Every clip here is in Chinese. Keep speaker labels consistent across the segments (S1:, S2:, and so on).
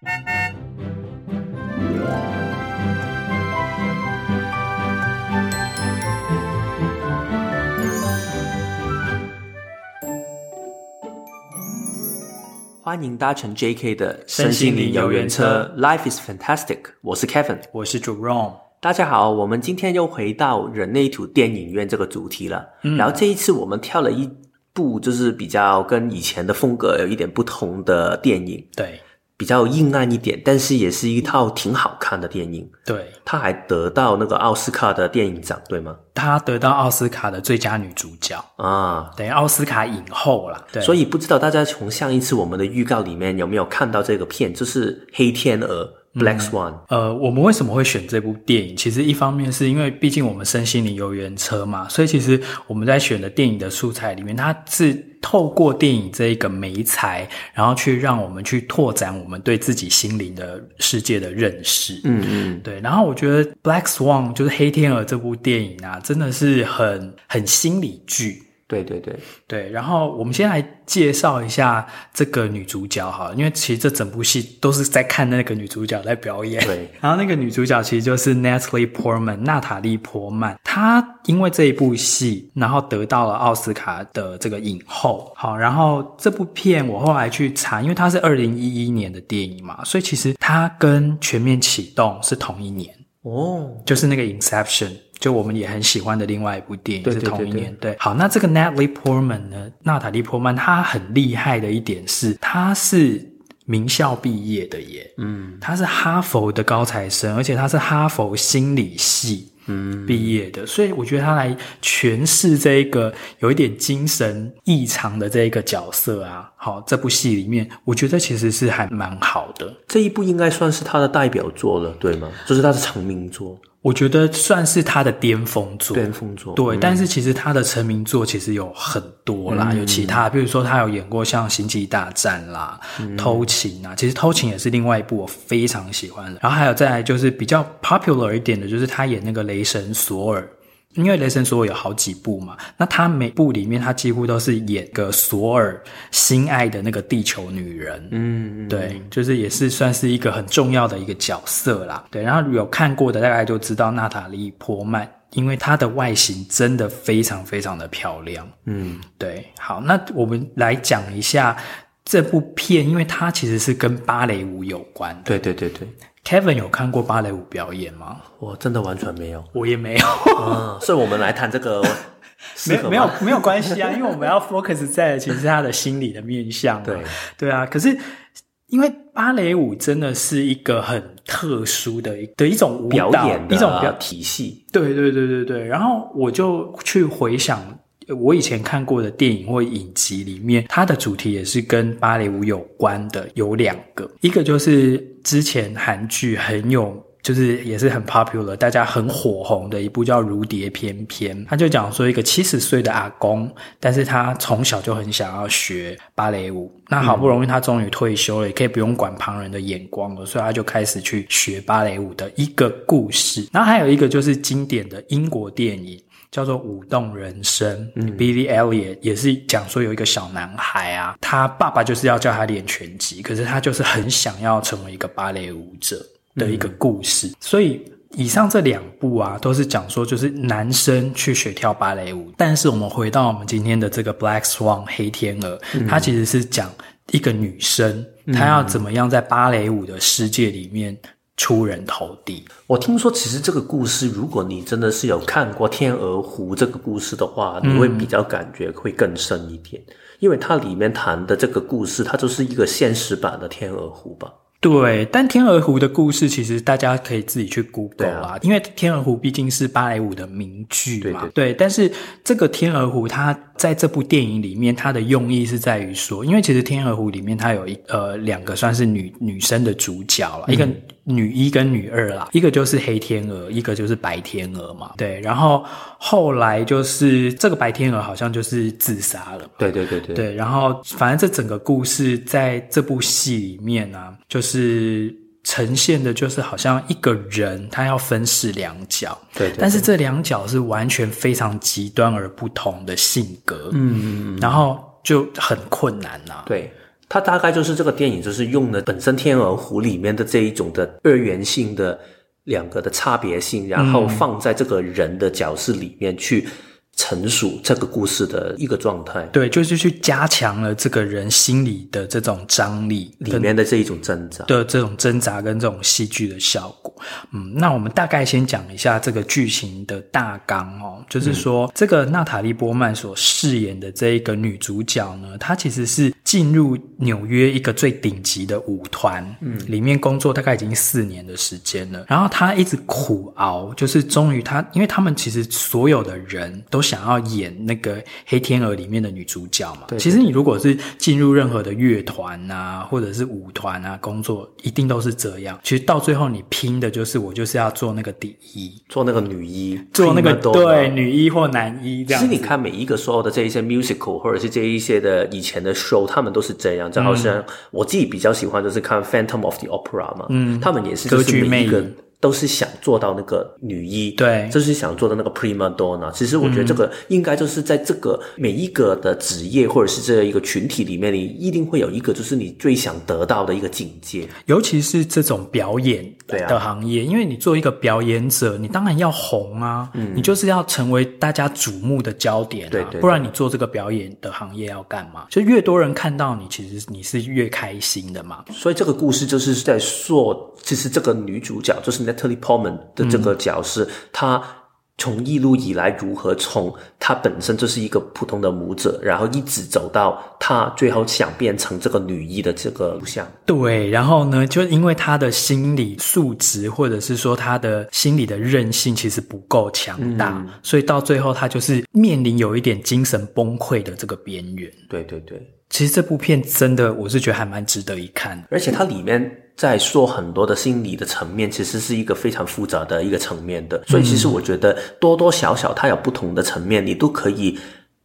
S1: 欢迎搭乘 JK 的身心灵游园车，Life is fantastic。我是 Kevin，
S2: 我是 Jerome。
S1: 大家好，我们今天又回到人类图电影院这个主题了。嗯，然后这一次我们跳了一部就是比较跟以前的风格有一点不同的电影。
S2: 对。
S1: 比较阴暗一点，但是也是一套挺好看的电影。
S2: 对，
S1: 他还得到那个奥斯卡的电影奖，对吗？
S2: 他得到奥斯卡的最佳女主角
S1: 啊，
S2: 等于奥斯卡影后了。对，
S1: 所以不知道大家从上一次我们的预告里面有没有看到这个片，就是《黑天鹅》。Black Swan，
S2: 嗯。呃，我们为什么会选这部电影？其实一方面是因为毕竟我们身心灵游园车嘛，所以其实我们在选的电影的素材里面，它是透过电影这一个媒材，然后去让我们去拓展我们对自己心灵的世界的认识。
S1: 嗯嗯，
S2: 对。然后我觉得 Black Swan 就是黑天鹅这部电影啊，真的是很很心理剧。
S1: 对对对
S2: 对，然后我们先来介绍一下这个女主角哈，因为其实这整部戏都是在看那个女主角在表演。
S1: 对，
S2: 然后那个女主角其实就是 Natalie Portman，娜塔莉·波曼。她因为这一部戏，然后得到了奥斯卡的这个影后。好，然后这部片我后来去查，因为它是二零一一年的电影嘛，所以其实它跟《全面启动》是同一年
S1: 哦，
S2: 就是那个 Inception。就我们也很喜欢的另外一部电影，是同一年。对，好，那这个 Natalie Portman 呢？娜塔莉·波曼，她很厉害的一点是，她是名校毕业的耶。
S1: 嗯，
S2: 她是哈佛的高材生，而且她是哈佛心理系嗯毕业的，所以我觉得她来诠释这一个有一点精神异常的这一个角色啊，好，这部戏里面，我觉得其实是还蛮好的。
S1: 这一部应该算是她的代表作了，对吗？就是她的成名作。
S2: 我觉得算是他的巅峰作，
S1: 巅峰作。
S2: 对，
S1: 嗯、
S2: 但是其实他的成名作其实有很多啦，嗯、有其他，比如说他有演过像《星际大战》啦，嗯《偷情》啊，其实《偷情》也是另外一部我非常喜欢的。然后还有再来就是比较 popular 一点的，就是他演那个雷神索尔。因为雷神索尔有好几部嘛，那他每部里面他几乎都是演个索尔心爱的那个地球女人，
S1: 嗯，
S2: 对，就是也是算是一个很重要的一个角色啦，对。然后有看过的大概就知道娜塔莉·波曼，因为她的外形真的非常非常的漂亮，
S1: 嗯，
S2: 对。好，那我们来讲一下这部片，因为它其实是跟芭蕾舞有关的，
S1: 对对对对。
S2: Kevin 有看过芭蕾舞表演吗？
S1: 我真的完全没有，
S2: 我也没有。
S1: 嗯，所以我们来谈这个，
S2: 没没有没有关系啊，因为我们要 focus 在的其实是他的心理的面向。
S1: 对
S2: 对啊，可是因为芭蕾舞真的是一个很特殊的的一种舞蹈
S1: 表演的
S2: 一种比
S1: 较体系。
S2: 对对对对对，然后我就去回想。我以前看过的电影或影集里面，它的主题也是跟芭蕾舞有关的，有两个，一个就是之前韩剧很有，就是也是很 popular，大家很火红的一部叫《如蝶翩翩》，他就讲说一个七十岁的阿公，但是他从小就很想要学芭蕾舞，那好不容易他终于退休了，也可以不用管旁人的眼光了，所以他就开始去学芭蕾舞的一个故事。然后还有一个就是经典的英国电影。叫做舞动人生，嗯，Billy Elliot 也是讲说有一个小男孩啊，他爸爸就是要叫他练拳击，可是他就是很想要成为一个芭蕾舞者的一个故事。嗯、所以以上这两部啊，都是讲说就是男生去学跳芭蕾舞。但是我们回到我们今天的这个 Black Swan 黑天鹅，嗯、它其实是讲一个女生，她要怎么样在芭蕾舞的世界里面。出人头地。
S1: 我听说，其实这个故事，如果你真的是有看过《天鹅湖》这个故事的话，你会比较感觉会更深一点，嗯、因为它里面谈的这个故事，它就是一个现实版的《天鹅湖》吧。
S2: 对，但天鹅湖的故事其实大家可以自己去 Google 啦，啊、因为天鹅湖毕竟是芭蕾舞的名剧嘛。对，对，对，但是这个天鹅湖它在这部电影里面，它的用意是在于说，因为其实天鹅湖里面它有一呃两个算是女女生的主角了，嗯、一个女一跟女二啦，一个就是黑天鹅，一个就是白天鹅嘛。对，然后后来就是这个白天鹅好像就是自杀了。
S1: 对对对对。
S2: 对，然后反正这整个故事在这部戏里面呢、啊，就是。是呈现的，就是好像一个人他要分饰两角，
S1: 对，对，对，
S2: 但是这两角是完全非常极端而不同的性格，
S1: 嗯，嗯，嗯，
S2: 然后就很困难呐、啊，
S1: 对，它大概就是这个电影，就是用了本身《天鹅湖》里面的这一种的二元性的两个的差别性，然后放在这个人的角色里面去。成熟这个故事的一个状态，
S2: 对，就是去加强了这个人心里的这种张力
S1: 里面的这一种挣扎。
S2: 的这种挣扎跟这种戏剧的效果。嗯，那我们大概先讲一下这个剧情的大纲哦，就是说、嗯、这个娜塔莉波曼所饰演的这一个女主角呢，她其实是进入纽约一个最顶级的舞团，嗯，里面工作大概已经四年的时间了，然后她一直苦熬，就是终于她，因为他们其实所有的人都。想要演那个《黑天鹅》里面的女主角嘛？对，其实你如果是进入任何的乐团啊，或者是舞团啊工作，一定都是这样。其实到最后你拼的就是我就是要做那个第一，
S1: 做那个女一，
S2: 做那个对女一或男一这样。
S1: 其实你看每一个所有的这一些 musical 或者是这一些的以前的 show，他们都是这样。就好像我自己比较喜欢就是看《Phantom of the Opera》嘛，嗯，他们也是歌剧魅影。都是想做到那个女一，
S2: 对，
S1: 就是想做到那个 prima donna。其实我觉得这个应该就是在这个每一个的职业或者是这一个群体里面，你一定会有一个就是你最想得到的一个境界。
S2: 尤其是这种表演的行业，因为你做一个表演者，你当然要红啊，嗯，你就是要成为大家瞩目的焦点啊，对对，不然你做这个表演的行业要干嘛？就越多人看到你，其实你是越开心的嘛。
S1: 所以这个故事就是在说，其实这个女主角就是。Natalie Portman 的这个角色，她、嗯、从一路以来如何从她本身就是一个普通的舞者，然后一直走到她最后想变成这个女一的这个路向。
S2: 对，然后呢，就因为她的心理素质，或者是说她的心理的韧性其实不够强大，嗯、所以到最后她就是面临有一点精神崩溃的这个边缘。
S1: 对对对，
S2: 其实这部片真的，我是觉得还蛮值得一看，
S1: 而且它里面。在说很多的心理的层面，其实是一个非常复杂的一个层面的，所以其实我觉得多多少少它有不同的层面，你都可以。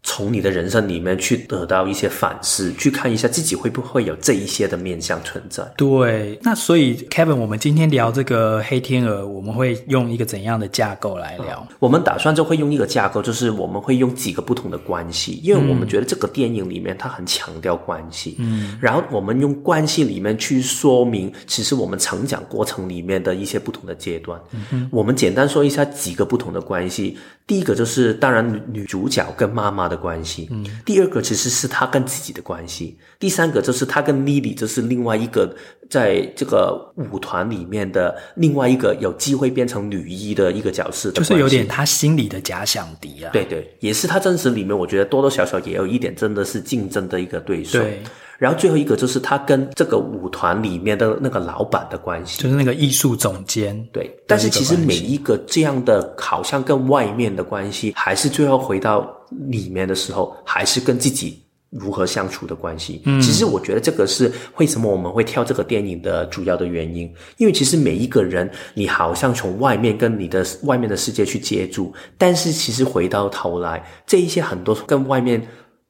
S1: 从你的人生里面去得到一些反思，去看一下自己会不会有这一些的面向存在。
S2: 对，那所以 Kevin，我们今天聊这个黑天鹅，我们会用一个怎样的架构来聊？
S1: 嗯，我们打算就会用一个架构，就是我们会用几个不同的关系，因为我们觉得这个电影里面它很强调关系。嗯，然后我们用关系里面去说明，其实我们成长过程里面的一些不同的阶段。嗯哼，我们简单说一下几个不同的关系。第一个就是，当然女女主角跟妈妈的关系。嗯。第二个其实是她跟自己的关系。第三个就是她跟 Lily，就是另外一个在这个舞团里面的另外一个有机会变成女一的一个角色，
S2: 就是有点她心里的假想敌啊。
S1: 对对，也是她真实里面，我觉得多多少少也有一点真的是竞争的一个对手。对。然后最后一个就是他跟这个舞团里面的那个老板的关系，
S2: 就是那个艺术总监。
S1: 对，但是其实每一个这样的，好像跟外面的关系，还是最后回到里面的时候，还是跟自己如何相处的关系。嗯，其实我觉得这个是为什么我们会跳这个电影的主要的原因，因为其实每一个人，你好像从外面跟你的外面的世界去接触，但是其实回到头来，这一些很多跟外面。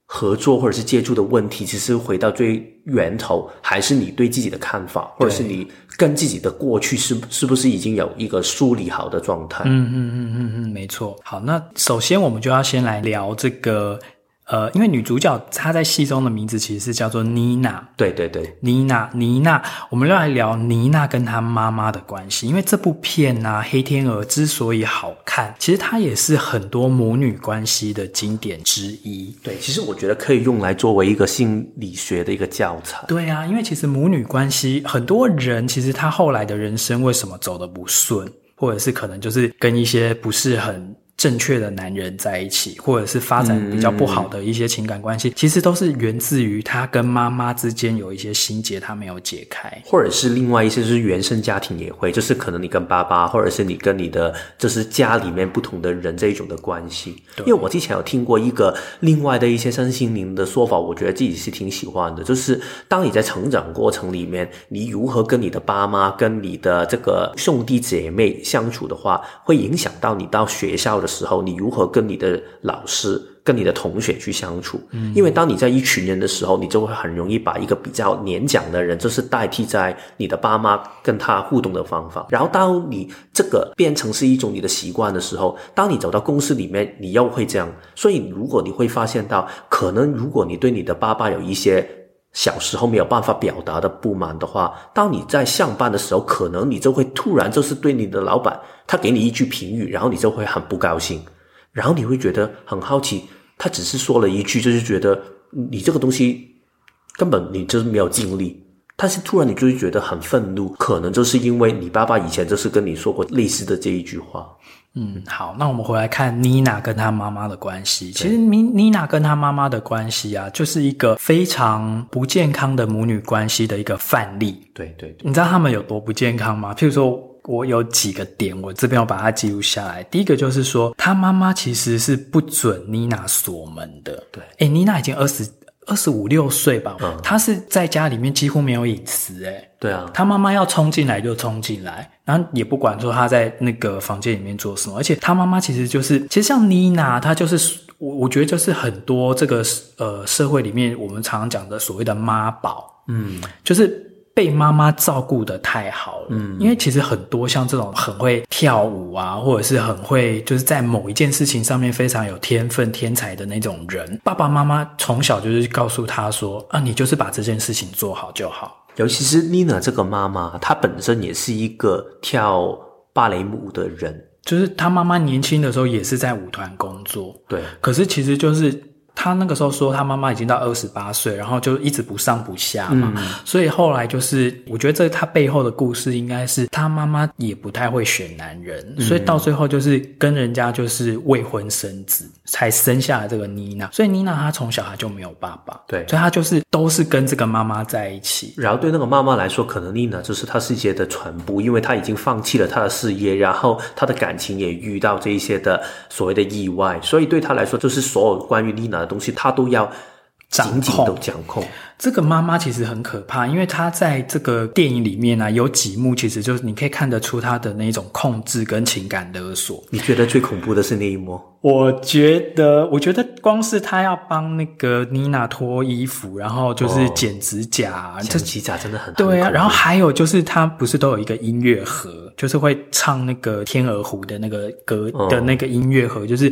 S1: 合作或者是借助的问题，其实回到最源头，还是你对自己的看法，或者是你跟自己的过去是是不是已经有一个梳理好的状态？
S2: 嗯嗯嗯嗯嗯，没错。好，那首先我们就要先来聊这个。呃，因为女主角她在戏中的名字其实是叫做妮娜，
S1: 对对对，
S2: 妮娜，妮娜，我们要来聊妮娜跟她妈妈的关系。因为这部片啊，《黑天鹅》之所以好看，其实它也是很多母女关系的经典之一。
S1: 对，其实我觉得可以用来作为一个心理学的一个教材。
S2: 对啊，因为其实母女关系，很多人其实他后来的人生为什么走得不顺，或者是可能就是跟一些不是很。正确的男人在一起，或者是发展比较不好的一些情感关系，嗯、其实都是源自于他跟妈妈之间有一些心结，他没有解开，
S1: 或者是另外一些就是原生家庭也会，就是可能你跟爸爸，或者是你跟你的就是家里面不同的人这一种的关系。对因为我之前有听过一个另外的一些身心灵的说法，我觉得自己是挺喜欢的，就是当你在成长过程里面，你如何跟你的爸妈、跟你的这个兄弟姐妹相处的话，会影响到你到学校的。时候，你如何跟你的老师、跟你的同学去相处？嗯，因为当你在一群人的时候，你就会很容易把一个比较年长的人，就是代替在你的爸妈跟他互动的方法。然后，当你这个变成是一种你的习惯的时候，当你走到公司里面，你又会这样。所以，如果你会发现到，可能如果你对你的爸爸有一些小时候没有办法表达的不满的话，当你在上班的时候，可能你就会突然就是对你的老板，他给你一句评语，然后你就会很不高兴，然后你会觉得很好奇，他只是说了一句，就是觉得你这个东西根本你就是没有尽力，但是突然你就会觉得很愤怒，可能就是因为你爸爸以前就是跟你说过类似的这一句话。
S2: 嗯，好，那我们回来看妮娜跟她妈妈的关系。其实妮妮娜跟她妈妈的关系啊，就是一个非常不健康的母女关系的一个范例。
S1: 对对对，
S2: 你知道他们有多不健康吗？譬如说，我有几个点，我这边要把它记录下来。第一个就是说，她妈妈其实是不准妮娜锁门的。
S1: 对，
S2: 诶，妮娜已经二十。二十五六岁吧，嗯，他是在家里面几乎没有隐私，哎
S1: 对啊，
S2: 他妈妈要冲进来就冲进来，然后也不管说他在那个房间里面做什么，而且他妈妈其实就是，其实像妮娜，她就是我我觉得就是很多这个呃社会里面我们常常讲的所谓的妈宝，嗯，就是。被妈妈照顾得太好了，嗯，因为其实很多像这种很会跳舞啊，或者是很会就是在某一件事情上面非常有天分、天才的那种人，爸爸妈妈从小就是告诉他说：“啊，你就是把这件事情做好就好。”
S1: 尤其是 Nina 这个妈妈，她本身也是一个跳芭蕾舞的人，
S2: 就是她妈妈年轻的时候也是在舞团工作，
S1: 对，
S2: 可是其实就是。他那个时候说，他妈妈已经到二十八岁，然后就一直不上不下嘛，嗯、所以后来就是，我觉得这他背后的故事应该是他妈妈也不太会选男人，嗯、所以到最后就是跟人家就是未婚生子，才生下了这个妮娜。所以妮娜她从小她就没有爸爸，
S1: 对，
S2: 所以她就是都是跟这个妈妈在一起。
S1: 然后对那个妈妈来说，可能妮娜就是她世界的全部，因为她已经放弃了她的事业，然后她的感情也遇到这一些的所谓的意外，所以对她来说，就是所有关于妮娜的东西，他都要。紧紧的掌控。
S2: 这个妈妈其实很可怕，因为她在这个电影里面呢、啊，有几幕其实就是你可以看得出她的那种控制跟情感勒索。
S1: 你觉得最恐怖的是那一幕？
S2: 我觉得，我觉得光是她要帮那个妮娜脱衣服，然后就是剪指甲，
S1: 剪指甲真的很
S2: 对啊。然后还有就是，她不是都有一个音乐盒，就是会唱那个《天鹅湖》的那个歌的那个音乐盒，就是。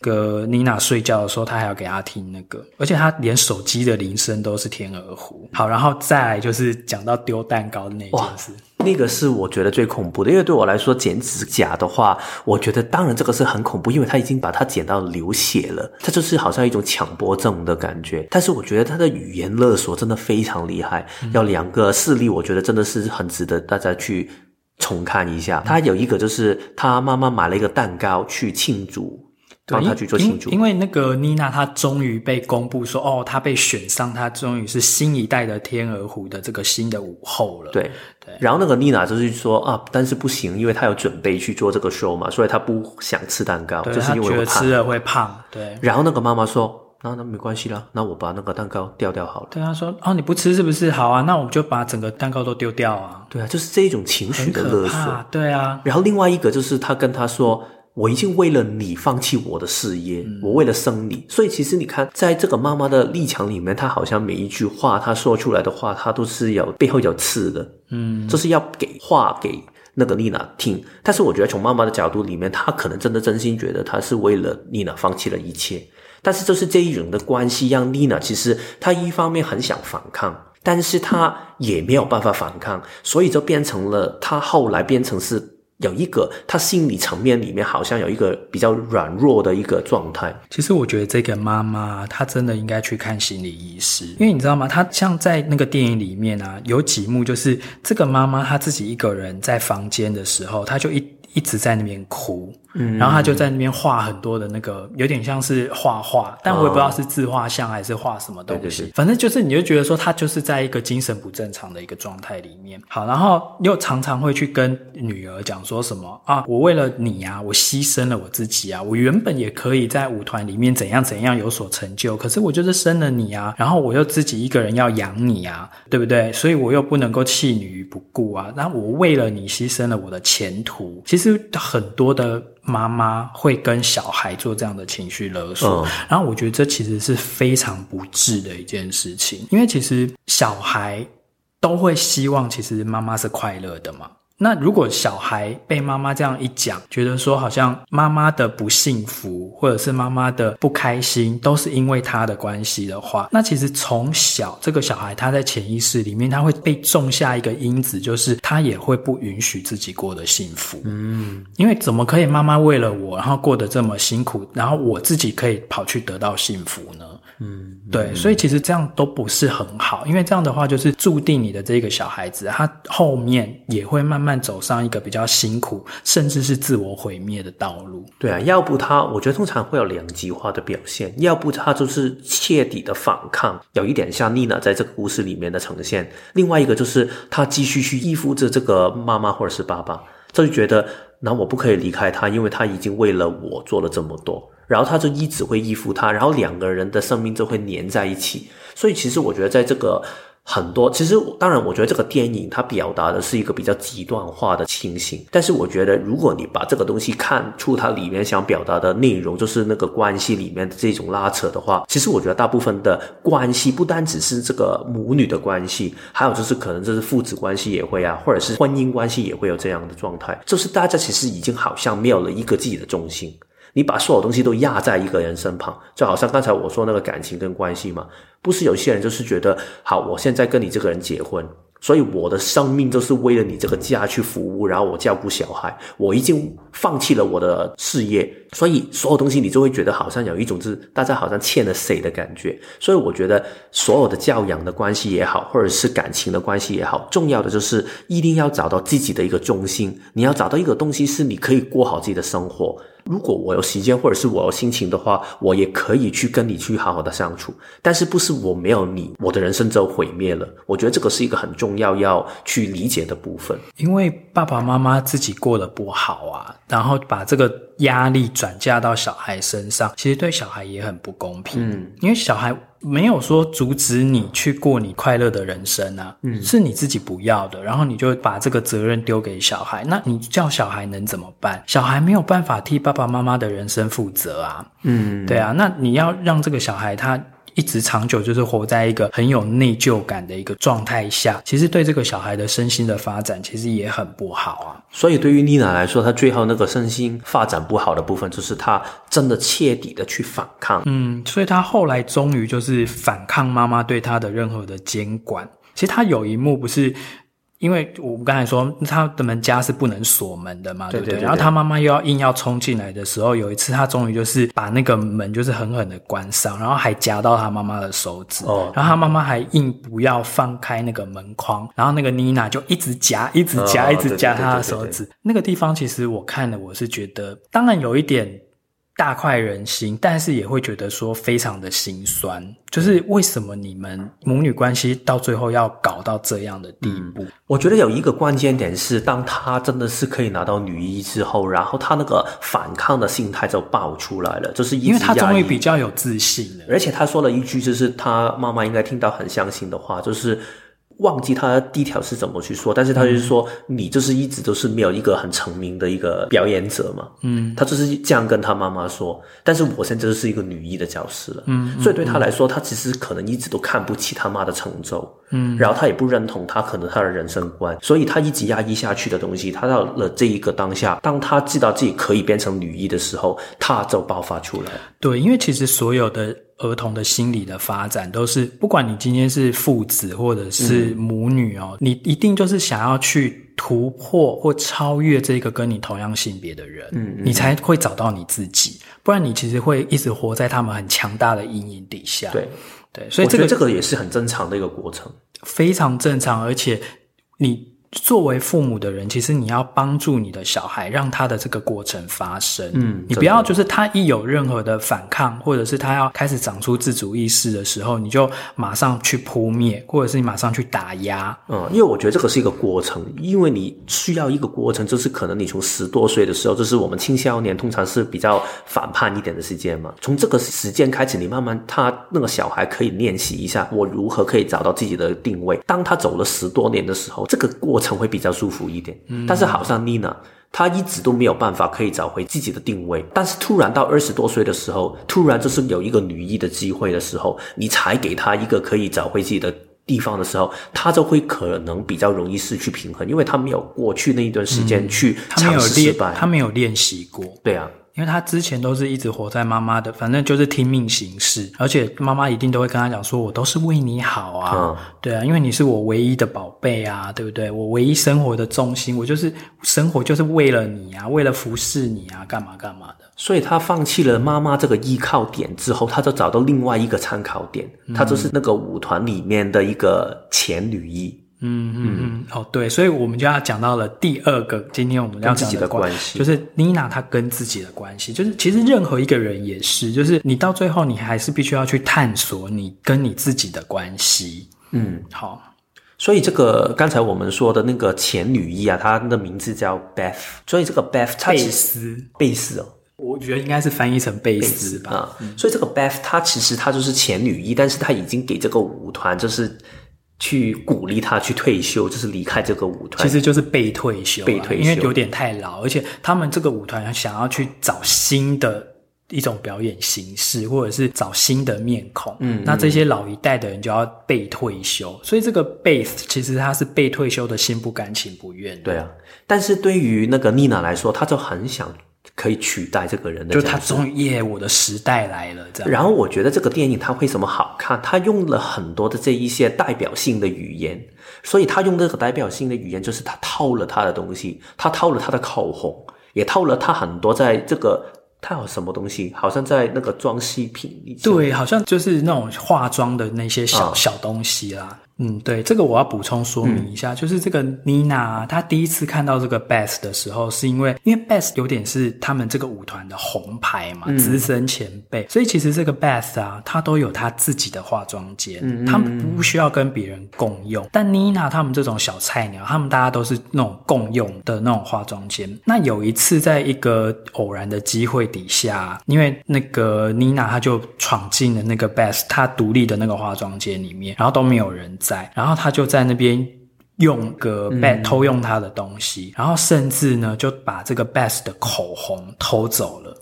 S2: 个妮娜睡觉的时候，他还要给她听那个，而且他连手机的铃声都是天鹅湖。好，然后再来就是讲到丢蛋糕的那件事，
S1: 那个是我觉得最恐怖的，因为对我来说剪指甲的话，我觉得当然这个是很恐怖，因为他已经把它剪到流血了，他就是好像一种强迫症的感觉。但是我觉得他的语言勒索真的非常厉害，要两个事例，我觉得真的是很值得大家去重看一下。他有一个就是他妈妈买了一个蛋糕去庆祝。帮他去做庆祝，
S2: 因为那个妮娜她终于被公布说，哦，她被选上，她终于是新一代的天鹅湖的这个新的舞后了。
S1: 对对。然后那个妮娜就是说啊，但是不行，因为她有准备去做这个 show 嘛，所以她不想吃蛋糕，就是因为
S2: 觉得吃了会胖。对。
S1: 然后那个妈妈说，那那没关系啦，那我把那个蛋糕掉掉好了。
S2: 对，她说，哦，你不吃是不是？好啊，那我们就把整个蛋糕都丢掉啊。
S1: 对啊，就是这一种情绪的勒索。
S2: 对啊。
S1: 然后另外一个就是她跟她说。我已经为了你放弃我的事业，嗯、我为了生你，所以其实你看，在这个妈妈的立场里面，她好像每一句话，她说出来的话，她都是有背后有刺的，嗯，就是要给话给那个丽娜听。但是我觉得从妈妈的角度里面，她可能真的真心觉得她是为了丽娜放弃了一切。但是就是这一种的关系，让丽娜其实她一方面很想反抗，但是她也没有办法反抗，所以就变成了她后来变成是。有一个，他心理层面里面好像有一个比较软弱的一个状态。
S2: 其实我觉得这个妈妈她真的应该去看心理医师，因为你知道吗？她像在那个电影里面啊，有几幕就是这个妈妈她自己一个人在房间的时候，她就一一直在那边哭。嗯，然后他就在那边画很多的那个，有点像是画画，但我也不知道是自画像还是画什么东西。对对对。反正就是，你就觉得说他就是在一个精神不正常的一个状态里面。好，然后又常常会去跟女儿讲说什么啊，我为了你啊，我牺牲了我自己啊，我原本也可以在舞团里面怎样怎样有所成就，可是我就是生了你啊，然后我又自己一个人要养你啊，对不对？所以我又不能够弃女于不顾啊，然后我为了你牺牲了我的前途。其实很多的。妈妈会跟小孩做这样的情绪勒索，嗯，然后我觉得这其实是非常不智的一件事情，因为其实小孩都会希望，其实妈妈是快乐的嘛。那如果小孩被妈妈这样一讲，觉得说好像妈妈的不幸福或者是妈妈的不开心都是因为他的关系的话，那其实从小这个小孩他在潜意识里面他会被种下一个因子，就是他也会不允许自己过得幸福。嗯，因为怎么可以妈妈为了我然后过得这么辛苦，然后我自己可以跑去得到幸福呢？嗯，对，所以其实这样都不是很好，因为这样的话就是注定你的这个小孩子，他后面也会慢慢走上一个比较辛苦，甚至是自我毁灭的道路。
S1: 对啊，要不他，我觉得通常会有两极化的表现，要不他就是彻底的反抗，有一点像妮娜在这个故事里面的呈现；另外一个就是他继续去依附着这个妈妈或者是爸爸，他就觉得那我不可以离开他，因为他已经为了我做了这么多。然后他就一直会依附他，然后两个人的生命就会粘在一起。所以其实我觉得，在这个很多，其实当然，我觉得这个电影它表达的是一个比较极端化的情形。但是我觉得，如果你把这个东西看出它里面想表达的内容，就是那个关系里面的这种拉扯的话，其实我觉得大部分的关系不单只是这个母女的关系，还有就是可能就是父子关系也会啊，或者是婚姻关系也会有这样的状态，就是大家其实已经好像没有了一个自己的中心。你把所有东西都压在一个人身旁，就好像刚才我说那个感情跟关系嘛，不是有些人就是觉得，好，我现在跟你这个人结婚。所以我的生命就是为了你这个家去服务，然后我照顾小孩，我已经放弃了我的事业，所以所有东西你就会觉得好像有一种是大家好像欠了谁的感觉。所以我觉得所有的教养的关系也好，或者是感情的关系也好，重要的就是一定要找到自己的一个中心，你要找到一个东西是你可以过好自己的生活。如果我有时间或者是我有心情的话，我也可以去跟你去好好的相处。但是不是我没有你，我的人生就毁灭了？我觉得这个是一个很重要要去理解的部分。
S2: 因为爸爸妈妈自己过得不好啊，然后把这个压力转嫁到小孩身上，其实对小孩也很不公平。嗯，因为小孩。没有说阻止你去过你快乐的人生啊，嗯，是你自己不要的，然后你就把这个责任丢给小孩，那你叫小孩能怎么办？小孩没有办法替爸爸妈妈的人生负责啊，嗯，对啊，那你要让这个小孩他。一直长久就是活在一个很有内疚感的一个状态下，其实对这个小孩的身心的发展其实也很不好啊。
S1: 所以对于丽娜来说，她最后那个身心发展不好的部分，就是她真的彻底的去反抗。
S2: 嗯，所以她后来终于就是反抗妈妈对她的任何的监管。其实她有一幕不是。因为我们刚才说他的门家是不能锁门的嘛，对不对？然后他妈妈又要硬要冲进来的时候，有一次他终于就是把那个门就是狠狠的关上，然后还夹到他妈妈的手指，哦，然后他妈妈还硬不要放开那个门框，然后那个妮娜就一直夹，一直夹，哦，一直夹他的手指。那个地方其实我看了，我是觉得，当然有一点。大快人心，但是也会觉得说非常的心酸，就是为什么你们母女关系到最后要搞到这样的地步？嗯，
S1: 我觉得有一个关键点是，当他真的是可以拿到女一之后，然后他那个反抗的心态就爆出来了，就是
S2: 因为他终于比较有自信了，
S1: 而且他说了一句，就是他妈妈应该听到很相信的话，就是。忘记他第一条是怎么去说，但是他就是说，你就是一直都是没有一个很成名的一个表演者嘛，嗯，他就是这样跟他妈妈说，但是我现在就是一个女一的教师了，嗯，所以对他来说，他其实可能一直都看不起他妈的成就，嗯，然后他也不认同他可能他的人生观，所以他一直压抑下去的东西，他到了这一个当下，当他知道自己可以变成女一的时候，他就爆发出来。
S2: 对，因为其实所有的。儿童的心理的发展都是，不管你今天是父子或者是母女哦，嗯、你一定就是想要去突破或超越这个跟你同样性别的人，嗯，嗯，你才会找到你自己，不然你其实会一直活在他们很强大的阴影底下。
S1: 对
S2: 对，所以这个
S1: 这个也是很正常的一个过程，
S2: 非常正常，而且你。作为父母的人，其实你要帮助你的小孩，让他的这个过程发生。嗯，你不要就是他一有任何的反抗，或者是他要开始长出自主意识的时候，你就马上去扑灭，或者是你马上去打压。
S1: 嗯，因为我觉得这个是一个过程，因为你需要一个过程，就是可能你从十多岁的时候，就是我们青少年通常是比较反叛一点的时间嘛。从这个时间开始，你慢慢他那个小孩可以练习一下，我如何可以找到自己的定位。当他走了十多年的时候，这个过。过程会比较舒服一点，但是好像妮娜，她一直都没有办法可以找回自己的定位，但是突然到二十多岁的时候，突然就是有一个女一的机会的时候，你才给她一个可以找回自己的地方的时候，他就会可能比较容易失去平衡，因为他没有过去那一段时间去尝试失败，
S2: 嗯、他没有练习过。
S1: 对啊。
S2: 因为他之前都是一直活在妈妈的，反正就是听命行事，而且妈妈一定都会跟他讲说：“我都是为你好啊，嗯、对啊，因为你是我唯一的宝贝啊，对不对？我唯一生活的重心，我就是生活就是为了你啊，为了服侍你啊，干嘛干嘛的。”
S1: 所以他放弃了妈妈这个依靠点之后，他就找到另外一个参考点，嗯、他就是那个舞团里面的一个前女一。
S2: 嗯嗯嗯，哦对，所以我们就要讲到了第二个，今天我们要讲的关系，就是妮娜她跟自己的关系，就是其实任何一个人也是，就是你到最后你还是必须要去探索你跟你自己的关系。嗯，好，
S1: 所以这个刚才我们说的那个前女一啊，她的名字叫 Beth，所以这个 Beth 她其实
S2: 贝斯
S1: 贝斯哦，
S2: 我觉得应该是翻译成贝斯吧。
S1: 啊，嗯，所以这个 Beth 她其实她就是前女一，但是她已经给这个舞团就是。去鼓励他去退休，就是离开这个舞团，
S2: 其实就是被退休，
S1: 被退休，
S2: 因为有点太老，而且他们这个舞团想要去找新的一种表演形式，或者是找新的面孔，嗯，那这些老一代的人就要被退休，所以这个 base 其实他是被退休的心不甘情不愿的，
S1: 对啊，但是对于那个妮娜来说，他就很想。可以取代这个人的，
S2: 就是他终于耶，我的时代来了，这样。
S1: 然后我觉得这个电影它为什么好看？它用了很多的这一些代表性的语言，所以他用这个代表性的语言，就是他套了他的东西，他套了他的口红，也套了他很多在这个，他有什么东西？好像在那个装饰品里，
S2: 对，好像就是那种化妆的那些小、嗯、小东西啦。嗯，对，这个我要补充说明一下，嗯、就是这个妮娜，她第一次看到这个 Bess 的时候，是因为因为 Bess 有点是他们这个舞团的红牌嘛，资、嗯、深前辈，所以其实这个 Bess 啊，他都有他自己的化妆间，嗯，他们不需要跟别人共用。但妮娜他们这种小菜鸟，他们大家都是那种共用的那种化妆间。那有一次，在一个偶然的机会底下，因为那个妮娜她就闯进了那个 Bess 她独立的那个化妆间里面，然后都没有人在。然后他就在那边用个 Bath 偷用他的东西，嗯、然后甚至呢就把这个 Beth 的口红偷走了。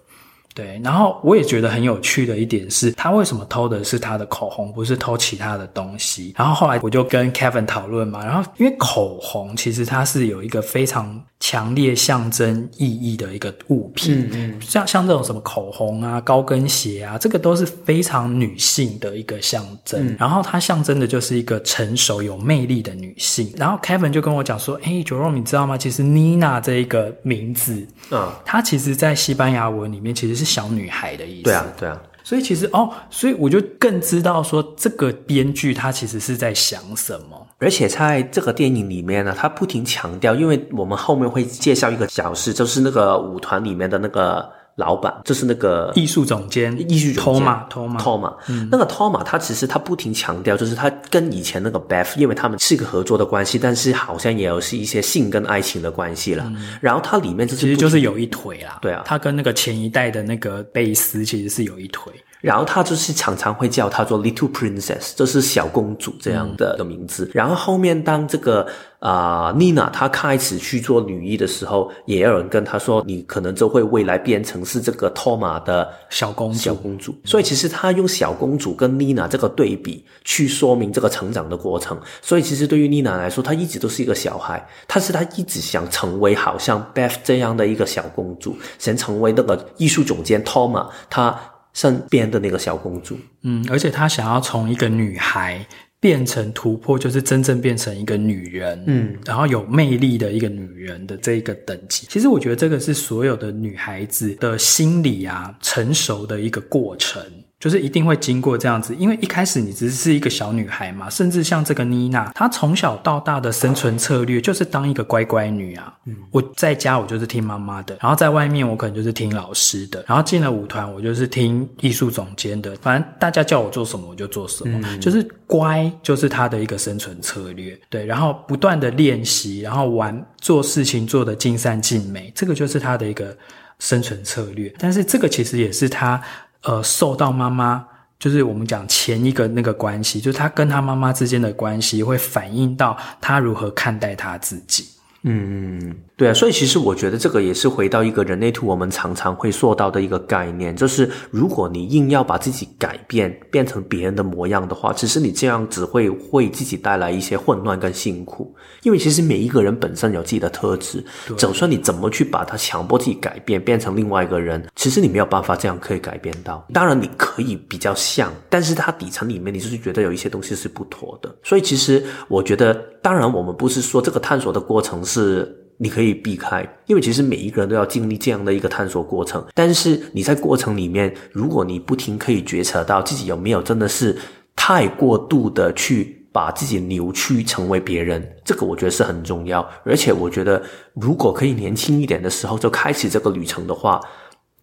S2: 对，然后我也觉得很有趣的一点是，他为什么偷的是他的口红，不是偷其他的东西？然后后来我就跟 Kevin 讨论嘛，然后因为口红其实它是有一个非常强烈象征意义的一个物品，嗯嗯，像像这种什么口红啊、高跟鞋啊，这个都是非常女性的一个象征。嗯、然后它象征的就是一个成熟有魅力的女性。然后 Kevin 就跟我讲说：“哎，Jerome，你知道吗？其实 Nina 这一个名字，嗯，它其实在西班牙文里面其实是小女孩的意思。”
S1: 对啊，对啊。
S2: 所以其实哦，所以我就更知道说这个编剧他其实是在想什么。
S1: 而且在这个电影里面呢，他不停强调，因为我们后面会介绍一个小事，就是那个舞团里面的那个老板，就是那个
S2: 艺术总监，
S1: 艺术总监
S2: Toma
S1: Toma，那个 Toma 他其实他不停强调，就是他跟以前那个 Beth，因为他们是一个合作的关系，但是好像也有是一些性跟爱情的关系了。嗯、然后它里面就是
S2: 其实就是有一腿啦，
S1: 对啊，
S2: 他跟那个前一代的那个贝斯其实是有一腿。
S1: 然后他就是常常会叫她做 Little Princess，就是小公主这样的的名字。嗯、然后后面当这个啊 Nina 她开始去做女一的时候，也有人跟她说，你可能就会未来变成是这个托玛的
S2: 小公主。
S1: 小公主。所以其实他用小公主跟 Nina 这个对比去说明这个成长的过程。所以其实对于妮娜来说，她一直都是一个小孩，但是她一直想成为好像 Beth 这样的一个小公主，想成为那个艺术总监托玛她。身边的那个小公主，
S2: 嗯，而且她想要从一个女孩变成突破，就是真正变成一个女人，嗯，然后有魅力的一个女人的这一个等级。其实我觉得这个是所有的女孩子的心理啊成熟的一个过程。就是一定会经过这样子，因为一开始你只是一个小女孩嘛，甚至像这个妮娜，她从小到大的生存策略就是当一个乖乖女啊。嗯，我在家我就是听妈妈的，然后在外面我可能就是听老师的，然后进了舞团我就是听艺术总监的，反正大家叫我做什么我就做什么，嗯，就是乖就是她的一个生存策略。对，然后不断的练习，然后玩做事情做得尽善尽美，这个就是她的一个生存策略。但是这个其实也是她。呃，受到妈妈，就是我们讲前一个那个关系，就是他跟他妈妈之间的关系，会反映到他如何看待他自己。
S1: 嗯，对啊，所以其实我觉得这个也是回到一个人类图，我们常常会说到的一个概念，就是如果你硬要把自己改变，变成别人的模样的话，其实你这样只会为自己带来一些混乱跟辛苦。因为其实每一个人本身有自己的特质，就算你怎么去把它强迫自己改变，变成另外一个人，其实你没有办法这样可以改变到。当然你可以比较像，但是它底层里面你就是觉得有一些东西是不妥的。所以其实我觉得，当然我们不是说这个探索的过程是你可以避开，因为其实每一个人都要经历这样的一个探索过程。但是你在过程里面，如果你不停可以觉察到自己有没有真的是太过度的去把自己扭曲成为别人，这个我觉得是很重要。而且我觉得，如果可以年轻一点的时候就开始这个旅程的话。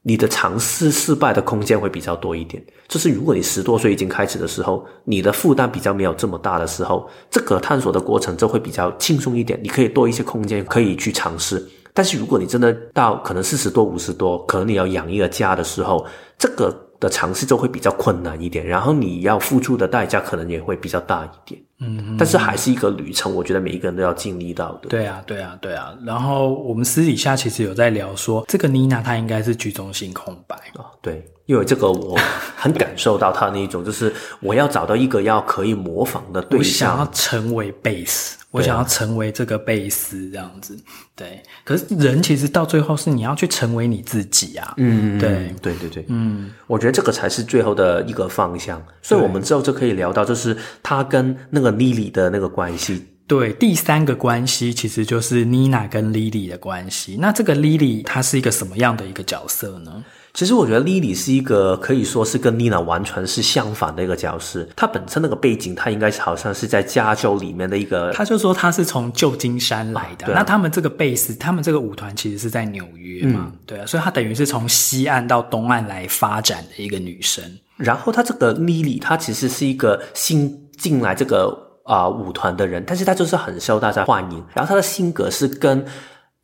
S1: 你的尝试失败的空间会比较多一点，就是如果你十多岁已经开始的时候，你的负担比较没有这么大的时候，这个探索的过程就会比较轻松一点，你可以多一些空间可以去尝试。但是如果你真的到可能四十多、五十多，可能你要养一个家的时候，这个的尝试就会比较困难一点，然后你要付出的代价可能也会比较大一点。嗯，但是还是一个旅程，我觉得每一个人都要经历到的。
S2: 对啊，对啊，对啊。然后我们私底下其实有在聊说，这个妮娜她应该是居中心空白。
S1: 哦，对，因为这个我很感受到他那一种，就是我要找到一个要可以模仿的对象，
S2: 我想要成为贝斯。我想要成为这个贝斯这样子，对。可是人其实到最后是你要去成为你自己啊。
S1: 嗯，
S2: 对，
S1: 对对对，嗯，我觉得这个才是最后的一个方向。所以我们之后就可以聊到，就是他跟那个 Lily 的那个关系。
S2: 对，第三个关系其实就是 Nina 跟 Lily 的关系。那这个 Lily 她是一个什么样的一个角色呢？
S1: 其实我觉得 Lily 是一个可以说是跟 Nina 完全是相反的一个角色。她本身那个背景，她应该是好像是在加州里面的一个。
S2: 他就说他是从旧金山来的。啊啊、那他们这个贝斯，他们这个舞团其实是在纽约嘛？嗯、对啊，所以她等于是从西岸到东岸来发展的一个女生。
S1: 然后她这个 Lily，她其实是一个新进来这个啊、呃、舞团的人，但是她就是很受大家欢迎。然后她的性格是跟。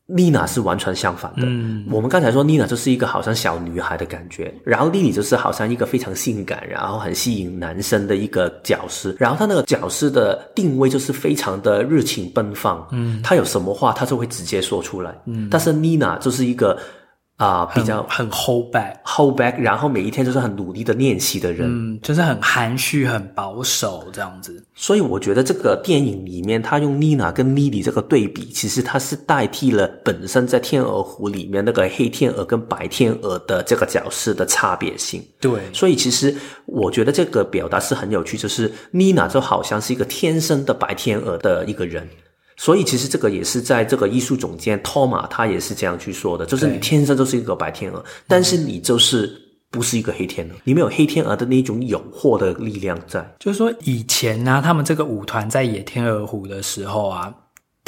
S1: 丽娜是完全相反的。嗯，我们刚才说丽娜就是一个好像小女孩的感觉，然后莉莉就是好像一个非常性感，然后很吸引男生的一个角色。然后她那个角色的定位就是非常的热情奔放。嗯，她有什么话她就会直接说出来。嗯，但是丽娜就是一个。啊，比较
S2: 很，hold back，hold
S1: back，然后每一天都是很努力的练习的人，
S2: 嗯，就是很含蓄、很保守这样子。
S1: 所以我觉得这个电影里面，他用妮娜跟 Lily 这个对比，其实他是代替了本身在天鹅湖里面那个黑天鹅跟白天鹅的这个角色的差别性。
S2: 对，
S1: 所以其实我觉得这个表达是很有趣，就是妮娜就好像是一个天生的白天鹅的一个人。所以其实这个也是在这个艺术总监托马他也是这样去说的，就是你天生就是一个白天鹅，但是你就是不是一个黑天鹅，你没有黑天鹅的那种诱惑的力量在。
S2: 就是说以前呢、啊，他们这个舞团在野天鹅湖的时候啊。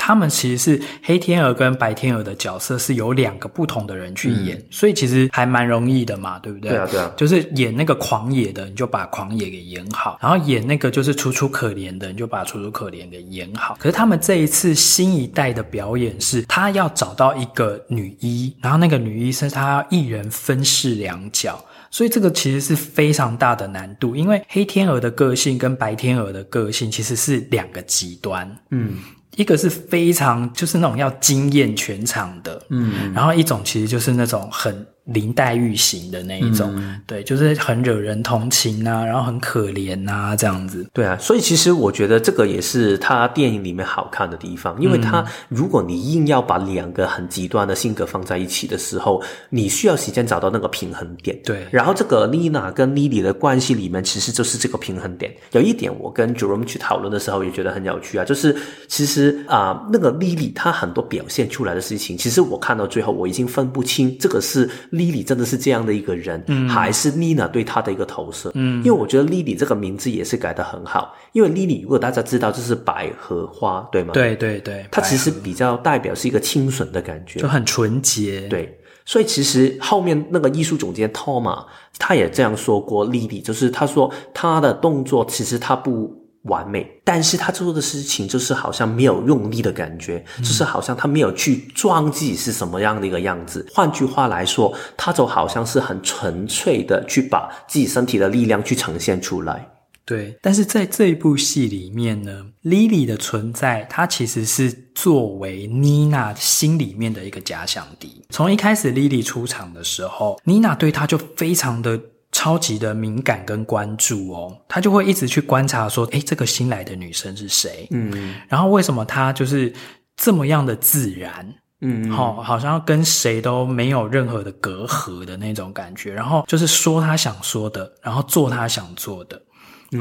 S2: 他们其实是黑天鹅跟白天鹅的角色是由两个不同的人去演，嗯、所以其实还蛮容易的嘛，对不对？
S1: 对啊，对啊，
S2: 就是演那个狂野的，你就把狂野给演好；然后演那个就是楚楚可怜的，你就把楚楚可怜给演好。可是他们这一次新一代的表演是，他要找到一个女一，然后那个女一是他要一人分饰两角，所以这个其实是非常大的难度，因为黑天鹅的个性跟白天鹅的个性其实是两个极端，嗯。一个是非常就是那种要惊艳全场的，嗯，然后一种其实就是那种很。林黛玉型的那一种，嗯、对，就是很惹人同情啊，然后很可怜啊，这样子。
S1: 对啊，所以其实我觉得这个也是他电影里面好看的地方，因为他如果你硬要把两个很极端的性格放在一起的时候，你需要时间找到那个平衡点。
S2: 对，
S1: 然后这个丽娜跟 Lily 的关系里面，其实就是这个平衡点。有一点，我跟 Jerome 去讨论的时候也觉得很有趣啊，就是其实啊、呃，那个 Lily 她很多表现出来的事情，其实我看到最后我已经分不清这个是。莉莉真的是这样的一个人，嗯，还是妮娜对她的一个投射，嗯，因为我觉得莉莉这个名字也是改的很好，因为莉莉如果大家知道这是百合花，对吗？
S2: 对对对，
S1: 它其实比较代表是一个清纯的感觉，
S2: 就很纯洁，
S1: 对，所以其实后面那个艺术总监托马他也这样说过莉莉，就是他说他的动作其实他不。完美，但是他做的事情就是好像没有用力的感觉，嗯、就是好像他没有去装自己是什么样的一个样子。换句话来说，他就好像是很纯粹的去把自己身体的力量去呈现出来。
S2: 对，但是在这一部戏里面呢，Lily 的存在，她其实是作为妮娜心里面的一个假想敌。从一开始 Lily 出场的时候，妮娜对她就非常的超级的敏感跟关注哦，他就会一直去观察说，诶，这个新来的女生是谁？嗯，然后为什么她就是这么样的自然？嗯，好，好像跟谁都没有任何的隔阂的那种感觉，然后就是说他想说的，然后做他想做的。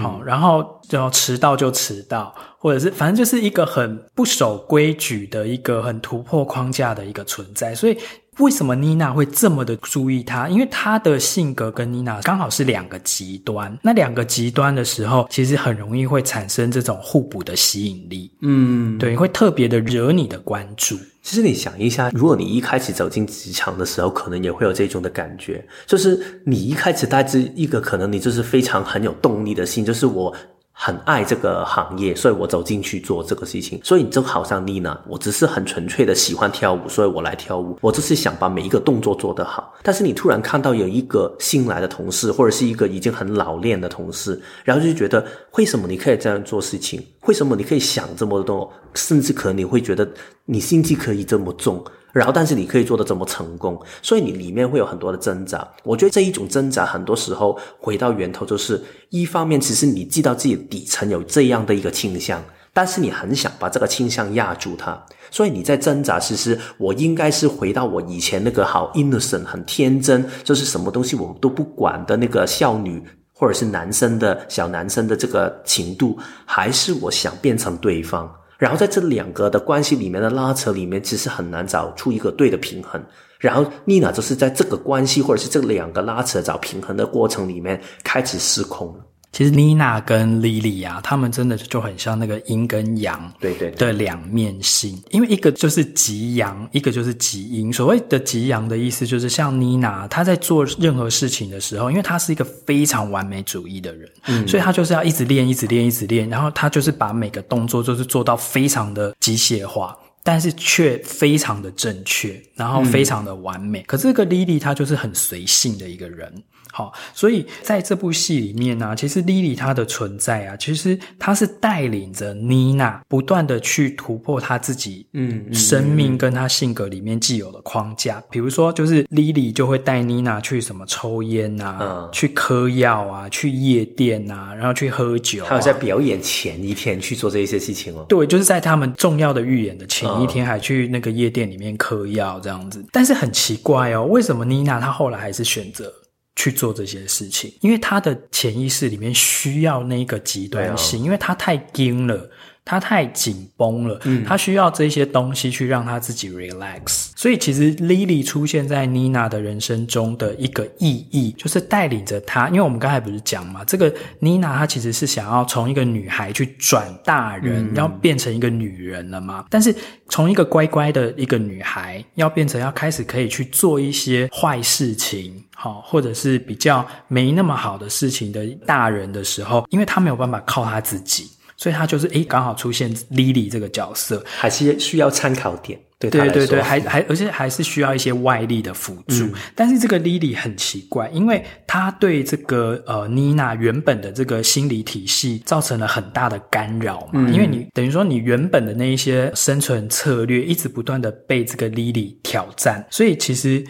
S2: 好，然后就迟到就迟到，或者是反正就是一个很不守规矩的一个很突破框架的一个存在，所以。为什么妮娜会这么的注意他？因为他的性格跟妮娜刚好是两个极端。那两个极端的时候，其实很容易会产生这种互补的吸引力。嗯，对，会特别的惹你的关注。
S1: 其实你想一下，如果你一开始走进职场的时候，可能也会有这种的感觉，就是你一开始带着一个可能你就是非常很有动力的心，就是我。很爱这个行业，所以我走进去做这个事情。所以你就好像妮娜，我只是很纯粹的喜欢跳舞，所以我来跳舞。我只是想把每一个动作做得好。但是你突然看到有一个新来的同事，或者是一个已经很老练的同事，然后就觉得为什么你可以这样做事情？为什么你可以想这么多？甚至可能你会觉得你心机可以这么重。然后，但是你可以做得这么成功，所以你里面会有很多的挣扎。我觉得这一种挣扎，很多时候回到源头，就是一方面，其实你知道自己底层有这样的一个倾向，但是你很想把这个倾向压住它，所以你在挣扎。其实我应该是回到我以前那个好 innocent、很天真，就是什么东西我们都不管的那个少女，或者是男生的小男生的这个情度，还是我想变成对方？然后在这两个的关系里面的拉扯里面，其实很难找出一个对的平衡。然后妮娜就是在这个关系或者是这两个拉扯找平衡的过程里面开始失控了。
S2: 其实妮娜跟莉莉啊，他们真的就很像那个阴跟阳，对对的两面性。因为一个就是极阳，一个就是极阴。所谓的极阳的意思，就是像妮娜，她在做任何事情的时候，因为她是一个非常完美主义的人，嗯，所以她就是要一直练，一直练，一直练。然后她就是把每个动作就是做到非常的机械化，但是却非常的正确，然后非常的完美。嗯，可是这个莉莉，她就是很随性的一个人。好，所以在这部戏里面呢、啊，其实 Lily 她的存在啊，其实她是带领着妮娜不断的去突破她自己，嗯，生命跟她性格里面既有的框架。嗯、比如说，就是 Lily 就会带妮娜去什么抽烟啊，嗯、去嗑药啊，去夜店啊，然后去喝酒、啊。
S1: 还有在表演前一天去做这一些事情哦。
S2: 对，就是在他们重要的预演的前一天，还去那个夜店里面嗑药这样子。嗯、但是很奇怪哦，为什么妮娜她后来还是选择？去做这些事情，因为他的潜意识里面需要那个极端性，哦、因为他太精了，他太紧绷了，嗯，他需要这些东西去让他自己 relax。所以其实 Lily 出现在妮娜的人生中的一个意义，就是带领着她。因为我们刚才不是讲嘛，这个妮娜她其实是想要从一个女孩去转大人，嗯、要变成一个女人了嘛。但是从一个乖乖的一个女孩，要变成要开始可以去做一些坏事情。好，或者是比较没那么好的事情的大人的时候，因为他没有办法靠他自己，所以他就是诶，刚好出现 Lily 这个角色，
S1: 还是需要参考点。对
S2: 对对对，还还而且还是需要一些外力的辅助。嗯、但是这个 Lily 很奇怪，因为她对这个呃妮娜原本的这个心理体系造成了很大的干扰嘛，嗯、因为你等于说你原本的那一些生存策略一直不断的被这个 Lily 挑战，所以其实。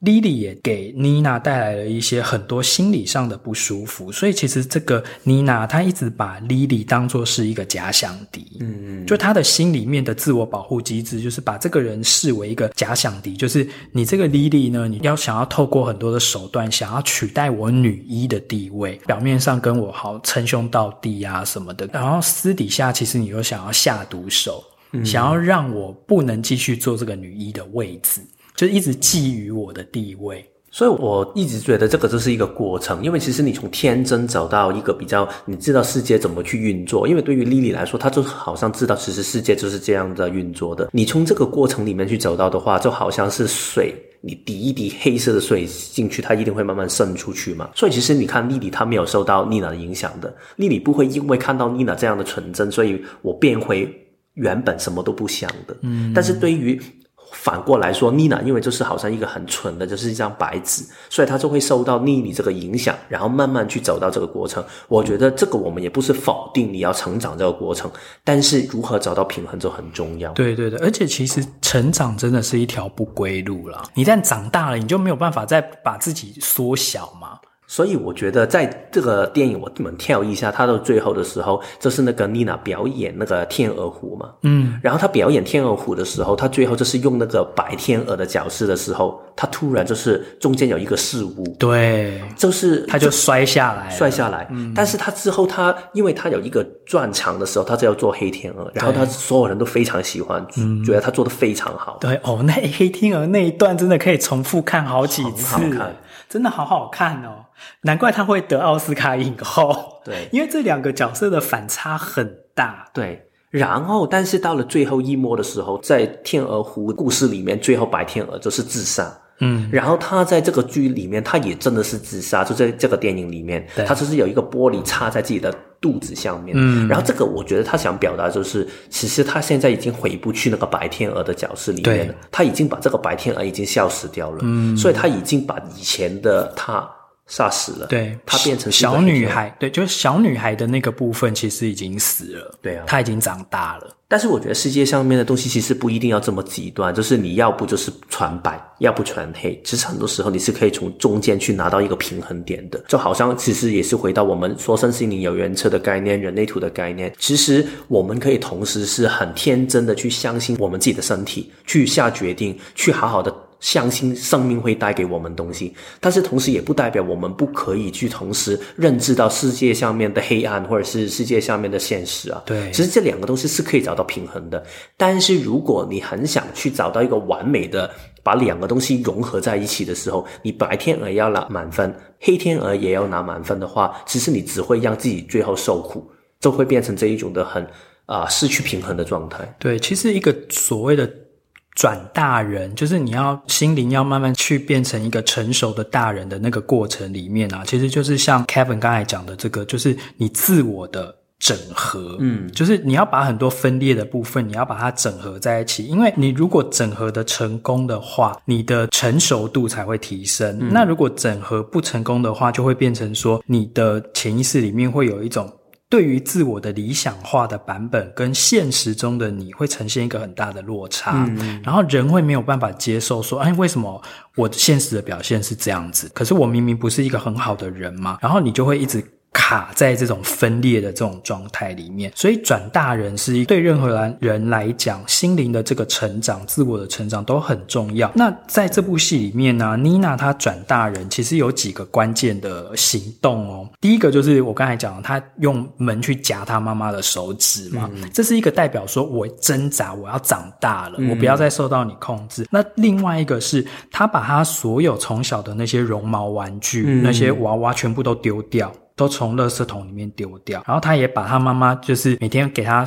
S2: 莉莉也给妮娜带来了一些很多心理上的不舒服，所以其实这个妮娜她一直把莉莉当作是一个假想敌，嗯嗯，就她的心里面的自我保护机制，就是把这个人视为一个假想敌，就是你这个莉莉呢，你要想要透过很多的手段，想要取代我女一的地位，表面上跟我好称兄道弟啊什么的，然后私底下其实你又想要下毒手，嗯，想要让我不能继续做这个女一的位置。就一直觊觎我的地位，
S1: 所以我一直觉得这个就是一个过程。因为其实你从天真走到一个比较，你知道世界怎么去运作。因为对于莉莉来说，她就好像知道其实世界就是这样的运作的。你从这个过程里面去走到的话，就好像是水，你滴一滴黑色的水进去，它一定会慢慢渗出去嘛。所以其实你看莉莉，她没有受到妮娜的影响的。莉莉不会因为看到妮娜这样的纯真，所以我变回原本什么都不想的。嗯，但是对于反过来说，妮娜因为就是好像一个很蠢的，就是一张白纸，所以她就会受到妮妮这个影响，然后慢慢去走到这个过程。我觉得这个我们也不是否定你要成长这个过程，但是如何找到平衡就很重要。
S2: 对对对，而且其实成长真的是一条不归路了。一旦长大了，你就没有办法再把自己缩小嘛。
S1: 所以我觉得，在这个电影，我们跳一下，他到最后的时候，就是那个妮娜表演那个天鹅湖嘛，
S2: 嗯，
S1: 然后他表演天鹅湖的时候，他最后就是用那个白天鹅的角色的时候，他突然就是中间有一个事物，
S2: 对，
S1: 就是
S2: 他就摔下来，
S1: 摔下来。嗯，但是他之后他，因为他有一个转场的时候，他就要做黑天鹅，然后他所有人都非常喜欢，嗯，觉得他做的非常好。
S2: 对，哦，那黑天鹅那一段真的可以重复看好几次，
S1: 很好看，
S2: 真的好好看哦。难怪他会得奥斯卡影后，
S1: 对，
S2: 因为这两个角色的反差很大，
S1: 对。然后，但是到了最后一幕的时候，在天鹅湖故事里面，最后白天鹅就是自杀。
S2: 嗯，
S1: 然后他在这个剧里面，他也真的是自杀，就在这个电影里面，他就是有一个玻璃插在自己的肚子下面。嗯，然后这个我觉得他想表达就是，其实他现在已经回不去那个白天鹅的角色里面了，他已经把这个白天鹅已经消失掉了。嗯，所以他已经把以前的他。杀死了，
S2: 对，
S1: 她变成
S2: 小女孩，对，就是小女孩的那个部分其实已经死了，
S1: 对啊，
S2: 她已经长大了。
S1: 但是我觉得世界上面的东西其实不一定要这么极端，就是你要不就是全白，要不全黑，其实很多时候你是可以从中间去拿到一个平衡点的。就好像其实也是回到我们说身心灵有原车的概念，人类图的概念，其实我们可以同时是很天真的去相信我们自己的身体，去下决定，去好好的。相信生命会带给我们东西，但是同时也不代表我们不可以去同时认知到世界上面的黑暗，或者是世界上面的现实啊。
S2: 对，
S1: 其实这两个东西是可以找到平衡的。但是如果你很想去找到一个完美的把两个东西融合在一起的时候，你白天鹅要拿满分，黑天鹅也要拿满分的话，其实你只会让自己最后受苦，就会变成这一种的很啊、呃、失去平衡的状态。
S2: 对，其实一个所谓的。转大人就是你要心灵要慢慢去变成一个成熟的大人的那个过程里面啊，其实就是像 Kevin 刚才讲的这个，就是你自我的整合，
S1: 嗯，
S2: 就是你要把很多分裂的部分，你要把它整合在一起，因为你如果整合的成功的话，你的成熟度才会提升。嗯，那如果整合不成功的话，就会变成说你的潜意识里面会有一种。对于自我的理想化的版本跟现实中的你会呈现一个很大的落差，
S1: 嗯，
S2: 然后人会没有办法接受说，哎，为什么我现实的表现是这样子？可是我明明不是一个很好的人嘛，然后你就会一直。卡在这种分裂的这种状态里面，所以转大人是对任何人来讲，心灵的这个成长、自我的成长都很重要。那在这部戏里面呢，妮娜她转大人其实有几个关键的行动哦。第一个就是我刚才讲，她用门去夹她妈妈的手指嘛，嗯，这是一个代表说我挣扎，我要长大了，我不要再受到你控制。嗯，那另外一个是她把她所有从小的那些绒毛玩具、嗯、那些娃娃全部都丢掉。都从垃圾桶里面丢掉，然后他也把他妈妈就是每天给他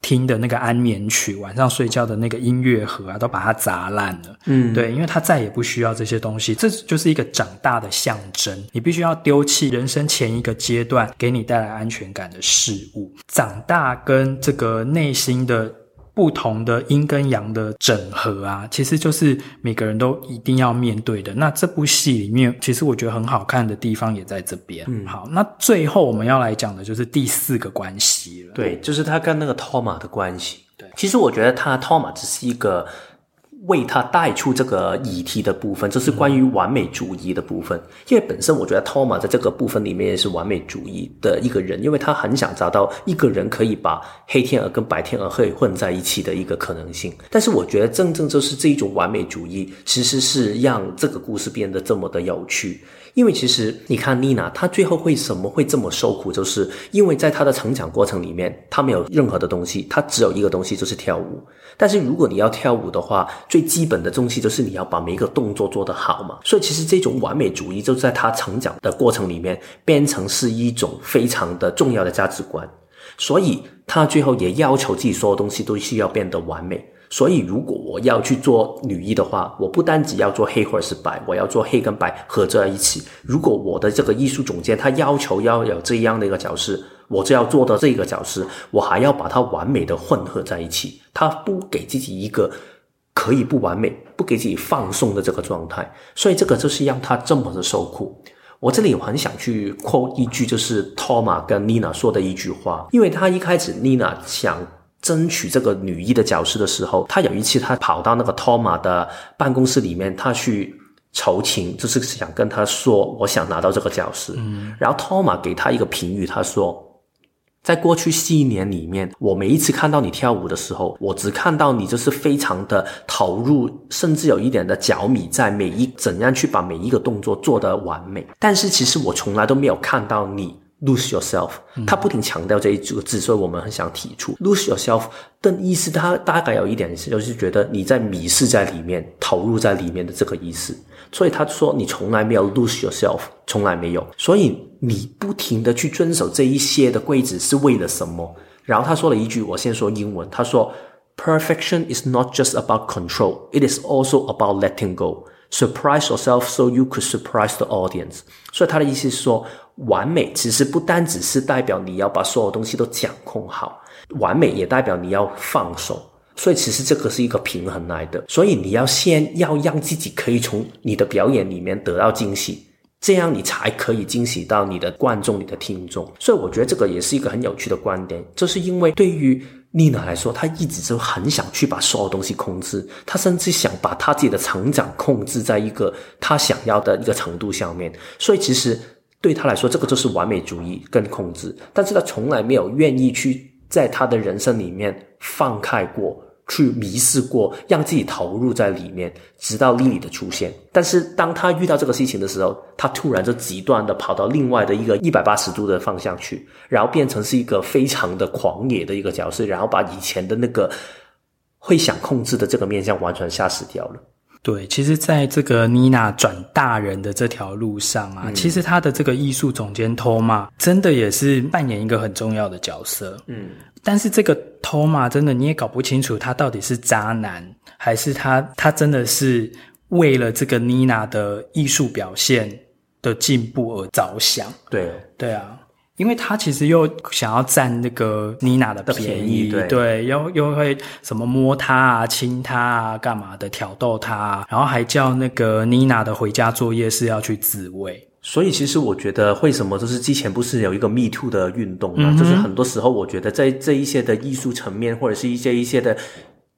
S2: 听的那个安眠曲，晚上睡觉的那个音乐盒啊，都把它砸烂了。
S1: 嗯，
S2: 对，因为他再也不需要这些东西，这就是一个长大的象征。你必须要丢弃人生前一个阶段给你带来安全感的事物，长大跟这个内心的。不同的阴跟阳的整合啊，其实就是每个人都一定要面对的。那这部戏里面，其实我觉得很好看的地方也在这边。
S1: 嗯，
S2: 好，那最后我们要来讲的就是第四个关系了。
S1: 对，就是他跟那个托马的关系。
S2: 对，
S1: 其实我觉得他托马只是一个。为他带出这个议题的部分，就是关于完美主义的部分。因为本身我觉得托马在这个部分里面也是完美主义的一个人，因为他很想找到一个人可以把黑天鹅跟白天鹅可以混在一起的一个可能性。但是我觉得真正就是这一种完美主义，其实是让这个故事变得这么的有趣。因为其实你看妮娜，她最后为什么会这么受苦，就是因为在她的成长过程里面，她没有任何的东西，她只有一个东西就是跳舞。但是如果你要跳舞的话，最基本的东西就是你要把每一个动作做得好嘛。所以其实这种完美主义就在她成长的过程里面变成是一种非常的重要的价值观。所以她最后也要求自己所有东西都需要变得完美。所以，如果我要去做女一的话，我不单只要做黑或者是白，我要做黑跟白合在一起。如果我的这个艺术总监他要求要有这样的一个角色，我就要做到这个角色，我还要把它完美的混合在一起。他不给自己一个可以不完美，不给自己放松的这个状态，所以这个就是让他这么的受苦。我这里很想去 quote 一句，就是 Toma 跟 Nina 说的一句话，因为他一开始 Nina 想争取这个女一的角色的时候，他有一次他跑到那个托马的办公室里面，他去求情，就是想跟他说，我想拿到这个角色。嗯，然后托马给他一个评语，他说。在过去四年里面，我每一次看到你跳舞的时候，我只看到你就是非常的投入，甚至有一点的脚米在每一怎样去把每一个动作做得完美。但是其实我从来都没有看到你 lose yourself。他不停强调这一组字，所以我们很想提出 lose yourself 但意思。他大概有一点就是觉得你在迷失在里面，投入在里面的这个意思。所以他说你从来没有 lose yourself，从来没有。所以你不停的去遵守这一些的规则是为了什么？然后他说了一句，我先说英文。他说，Perfection is not just about control, it is also about letting go. Surprise yourself so you could surprise the audience。所以他的意思是说，完美其实不单只是代表你要把所有东西都掌控好，完美也代表你要放手。所以其实这个是一个平衡来的，所以你要先要让自己可以从你的表演里面得到惊喜，这样你才可以惊喜到你的观众、你的听众。所以我觉得这个也是一个很有趣的观点，就是因为对于丽娜来说，她一直就很想去把所有东西控制，她甚至想把她自己的成长控制在一个她想要的一个程度上面。所以其实对他来说，这个就是完美主义跟控制，但是他从来没有愿意去在他的人生里面放开过。去迷失过，让自己投入在里面，直到莉莉的出现。但是当他遇到这个事情的时候，他突然就极端的跑到另外的一个一百八十度的方向去，然后变成是一个非常的狂野的一个角色，然后把以前的那个会想控制的这个面向完全吓死掉了。
S2: 对，其实，在这个妮娜转大人的这条路上啊，嗯、其实她的这个艺术总监托马真的也是扮演一个很重要的角色。嗯，但是这个托马真的你也搞不清楚他到底是渣男，还是他他真的是为了这个妮娜的艺术表现的进步而着想。
S1: 对，
S2: 对啊。因为他其实又想要占那个妮娜的便宜，便宜对，又又会什么摸她啊、亲她啊、干嘛的挑逗她啊，然后还叫那个妮娜的回家作业是要去自慰。
S1: 所以其实我觉得，为什么就是之前不是有一个 Me Too 的运动嘛？嗯、就是很多时候我觉得在这一些的艺术层面，或者是一些一些的。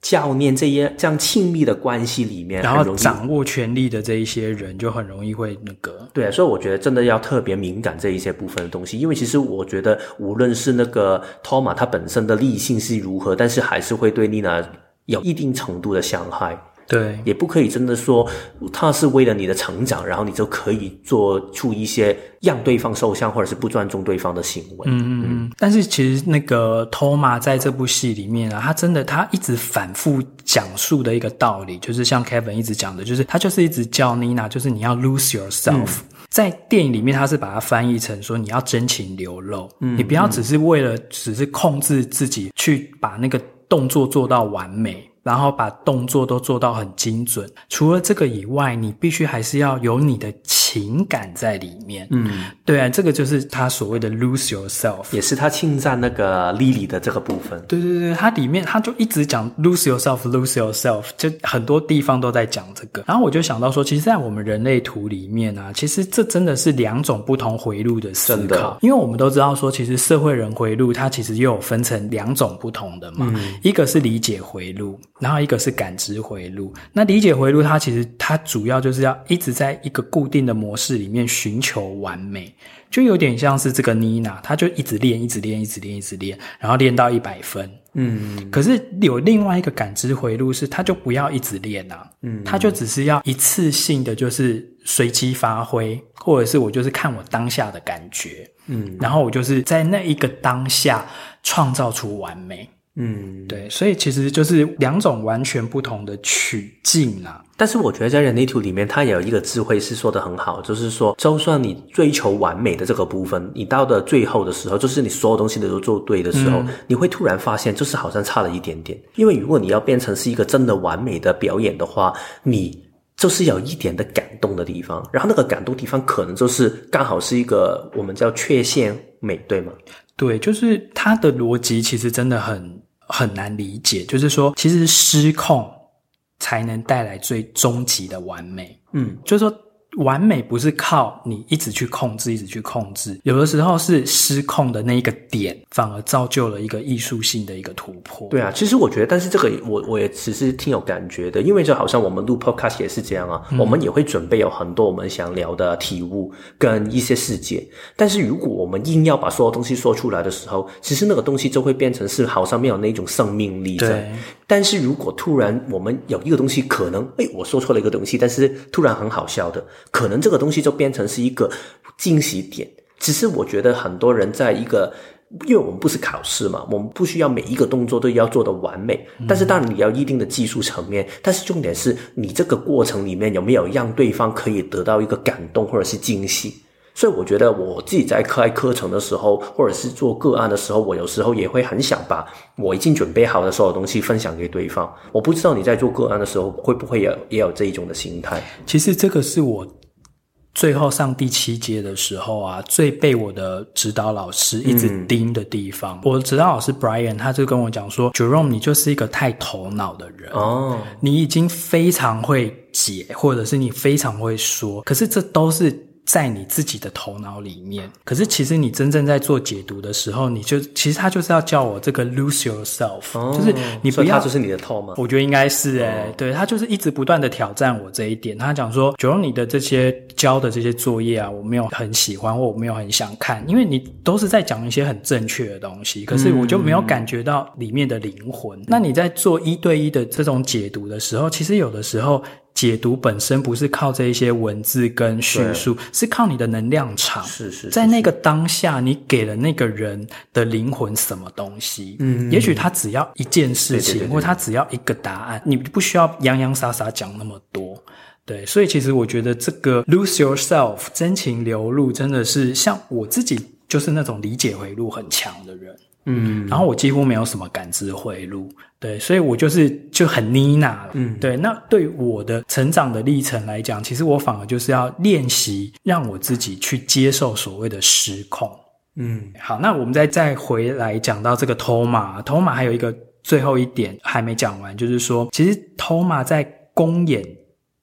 S1: 教练这些这样亲密的关系里面，
S2: 然后掌握权力的这一些人就很容易会那个。
S1: 对啊，所以我觉得真的要特别敏感这一些部分的东西，因为其实我觉得无论是那个 Toma 他本身的立性是如何，但是还是会对 Nina 有一定程度的伤害。
S2: 对，
S1: 也不可以真的说他是为了你的成长，然后你就可以做出一些让对方受伤或者是不尊重对方的行为。
S2: 嗯嗯嗯。但是其实那个托马在这部戏里面啊，他真的他一直反复讲述的一个道理，就是像 Kevin 一直讲的，就是他就是一直叫 Nina，就是你要 lose yourself。嗯。在电影里面，他是把它翻译成说你要真情流露，嗯，你不要只是为了只是控制自己去把那个动作做到完美。然后把动作都做到很精准。除了这个以外，你必须还是要有你的情感在里面。嗯，对啊，这个就是他所谓的 lose yourself，
S1: 也是他侵占那个 Lily 的这个部分。
S2: 对对对，他里面他就一直讲 lose yourself，lose yourself，就很多地方都在讲这个。然后我就想到说，其实，在我们人类图里面啊，其实这真的是两种不同回路的思考。因为我们都知道说，其实社会人回路它其实又有分成两种不同的嘛，嗯、一个是理解回路。然后一个是感知回路，那理解回路，它其实它主要就是要一直在一个固定的模式里面寻求完美，就有点像是这个妮娜，她就一直练，一直练，一直练，一直练，然后练到一百分。嗯，可是有另外一个感知回路是，他就不要一直练啊，嗯，他就只是要一次性的就是随机发挥，或者是我就是看我当下的感觉，嗯，然后我就是在那一个当下创造出完美。嗯，对，所以其实就是两种完全不同的取径啊。
S1: 但是我觉得在人类图里面，它也有一个智慧是说的很好，就是说，就算你追求完美的这个部分，你到的最后的时候，就是你所有东西都做对的时候，嗯、你会突然发现，就是好像差了一点点。因为如果你要变成是一个真的完美的表演的话，你就是有一点的感动的地方，然后那个感动地方可能就是刚好是一个我们叫缺陷美，对吗？
S2: 对，就是他的逻辑其实真的很很难理解。就是说，其实失控才能带来最终极的完美。
S1: 嗯，
S2: 就是说。完美不是靠你一直去控制，一直去控制，有的时候是失控的那一个点，反而造就了一个艺术性的一个突破。
S1: 对啊，其实我觉得，但是这个我我也其实挺有感觉的，因为就好像我们录 podcast 也是这样啊，嗯、我们也会准备有很多我们想聊的体悟跟一些事件，但是如果我们硬要把所有东西说出来的时候，其实那个东西就会变成是好像没有那种生命力在。
S2: 对。
S1: 但是如果突然我们有一个东西，可能诶我说错了一个东西，但是突然很好笑的。可能这个东西就变成是一个惊喜点。只是我觉得很多人在一个，因为我们不是考试嘛，我们不需要每一个动作都要做的完美。但是当然你要一定的技术层面，但是重点是你这个过程里面有没有让对方可以得到一个感动或者是惊喜。所以我觉得我自己在开课程的时候，或者是做个案的时候，我有时候也会很想把我已经准备好的所有东西分享给对方。我不知道你在做个案的时候会不会有也有这一种的心态。
S2: 其实这个是我。最后上第七节的时候啊，最被我的指导老师一直盯的地方，嗯、我的指导老师 Brian 他就跟我讲说，Jerome 你就是一个太头脑的人哦，你已经非常会解，或者是你非常会说，可是这都是。在你自己的头脑里面，可是其实你真正在做解读的时候，你就其实他就是要叫我这个 lose yourself，哦，就是你不要，
S1: 他就是你的套吗？
S2: 我觉得应该是诶、欸哦、对，他就是一直不断的挑战我这一点。他讲说，假如你的这些教的这些作业啊，我没有很喜欢，或我没有很想看，因为你都是在讲一些很正确的东西，可是我就没有感觉到里面的灵魂。嗯、那你在做一对一的这种解读的时候，其实有的时候。解读本身不是靠这一些文字跟叙述，是靠你的能量场。
S1: 是是，是，
S2: 在那个当下，你给了那个人的灵魂什么东西？嗯，也许他只要一件事情，或他只要一个答案，你不需要洋洋洒洒讲那么多。对，所以其实我觉得这个 lose yourself 真情流露，真的是像我自己就是那种理解回路很强的人。嗯，然后我几乎没有什么感知回路，对，所以我就是就很妮娜了。嗯，对，那对我的成长的历程来讲，其实我反而就是要练习让我自己去接受所谓的失控。嗯，好，那我们再再回来讲到这个托马，托马还有一个最后一点还没讲完，就是说，其实托马在公演。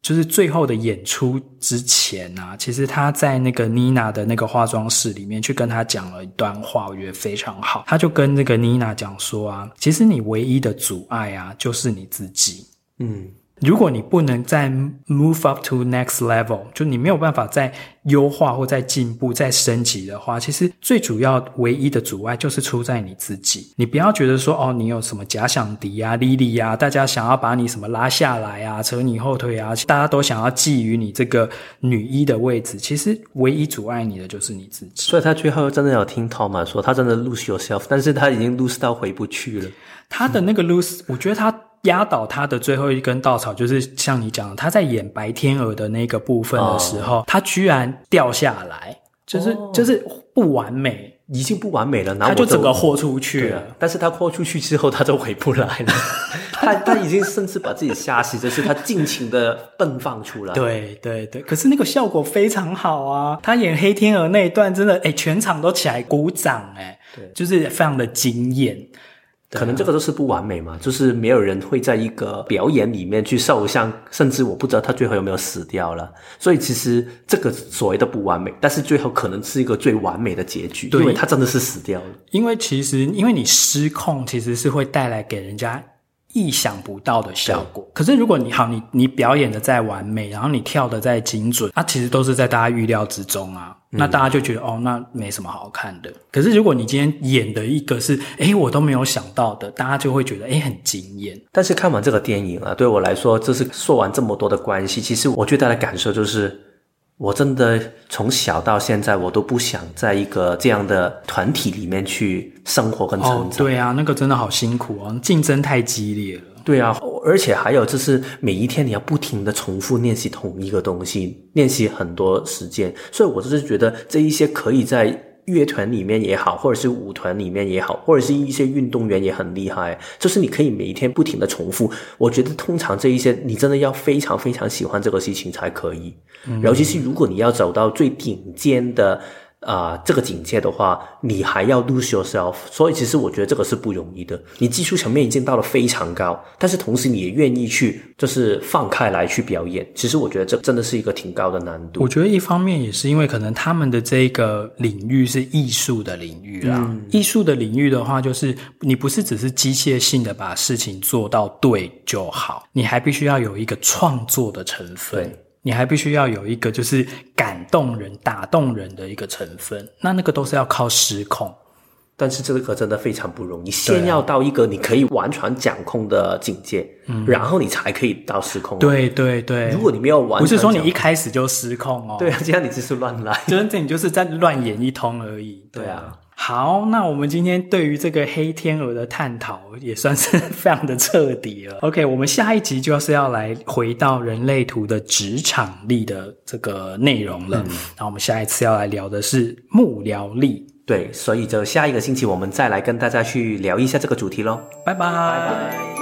S2: 就是最后的演出之前啊，其实他在那个妮娜的那个化妆室里面去跟他讲了一段话，我觉得非常好。他就跟那个妮娜讲说啊，其实你唯一的阻碍啊，就是你自己。嗯。如果你不能再 move up to next level，就你没有办法再优化或再进步、再升级的话，其实最主要、唯一的阻碍就是出在你自己。你不要觉得说哦，你有什么假想敌啊、莉莉啊，大家想要把你什么拉下来啊、扯你后腿啊，大家都想要觊觎你这个女一的位置。其实唯一阻碍你的就是你自己。
S1: 所以他最后真的有听 Thomas 说，他真的 lose yourself，但是他已经 lose 到回不去了。
S2: 他的那个 lose，我觉得他。压倒他的最后一根稻草，就是像你讲的，他在演白天鹅的那个部分的时候，哦、他居然掉下来，就是、哦、就是不完美，
S1: 已经不完美了，然后
S2: 他就整个豁出去了。
S1: 但是他豁出去之后，他就回不来了。他他已经甚至把自己吓死，就是他尽情的奔放出来。
S2: 对对对，可是那个效果非常好啊！他演黑天鹅那一段，真的哎，全场都起来鼓掌哎，对，就是非常的惊艳。
S1: 可能这个都是不完美嘛，就是没有人会在一个表演里面去受伤，甚至我不知道他最后有没有死掉了。所以其实这个所谓的不完美，但是最后可能是一个最完美的结局，对，因为他真的是死掉了。
S2: 因为其实，因为你失控，其实是会带来给人家。意想不到的效果。可是如果你好，你你表演的再完美，然后你跳的再精准，啊，其实都是在大家预料之中啊。那大家就觉得哦，那没什么好看的。可是如果你今天演的一个是，诶，我都没有想到的，大家就会觉得诶，很惊艳。
S1: 但是看完这个电影啊，对我来说，这是说完这么多的关系，其实我最大的感受就是。我真的从小到现在，我都不想在一个这样的团体里面去生活跟成长。哦，
S2: 对啊，那个真的好辛苦哦，竞争太激烈了。
S1: 对啊，而且还有就是每一天你要不停的重复练习同一个东西，练习很多时间。所以我就是觉得这一些可以在。乐团里面也好，或者是舞团里面也好，或者是一些运动员也很厉害，就是你可以每一天不停的重复。我觉得通常这一些你真的要非常非常喜欢这个事情才可以。嗯，尤其是如果你要走到最顶尖的啊、呃，这个境界的话，你还要 lose yourself，所以其实我觉得这个是不容易的。你技术层面已经到了非常高，但是同时你也愿意去就是放开来去表演，其实我觉得这真的是一个挺高的难度。
S2: 我觉得一方面也是因为可能他们的这个领域是艺术的领域啦，嗯、艺术的领域的话，就是你不是只是机械性的把事情做到对就好，你还必须要有一个创作的成分。你还必须要有一个就是感动人、打动人的一个成分，那那个都是要靠失控。
S1: 但是这个真的非常不容易，先要到一个你可以完全掌控的境界，嗯，然后你才可以到失控。
S2: 对对对，
S1: 如果你没有完，
S2: 不是说你一开始就失控哦。
S1: 对啊，这样你只是乱来，
S2: 真正你就是在乱演一通而已。对啊。好，那我们今天对于这个黑天鹅的探讨也算是 非常的彻底了。OK，我们下一集就是要来回到人类图的职场力的这个内容了。嗯，那我们下一次要来聊的是幕僚力。
S1: 对，所以就下一个星期我们再来跟大家去聊一下这个主题喽。
S2: 拜拜。拜拜。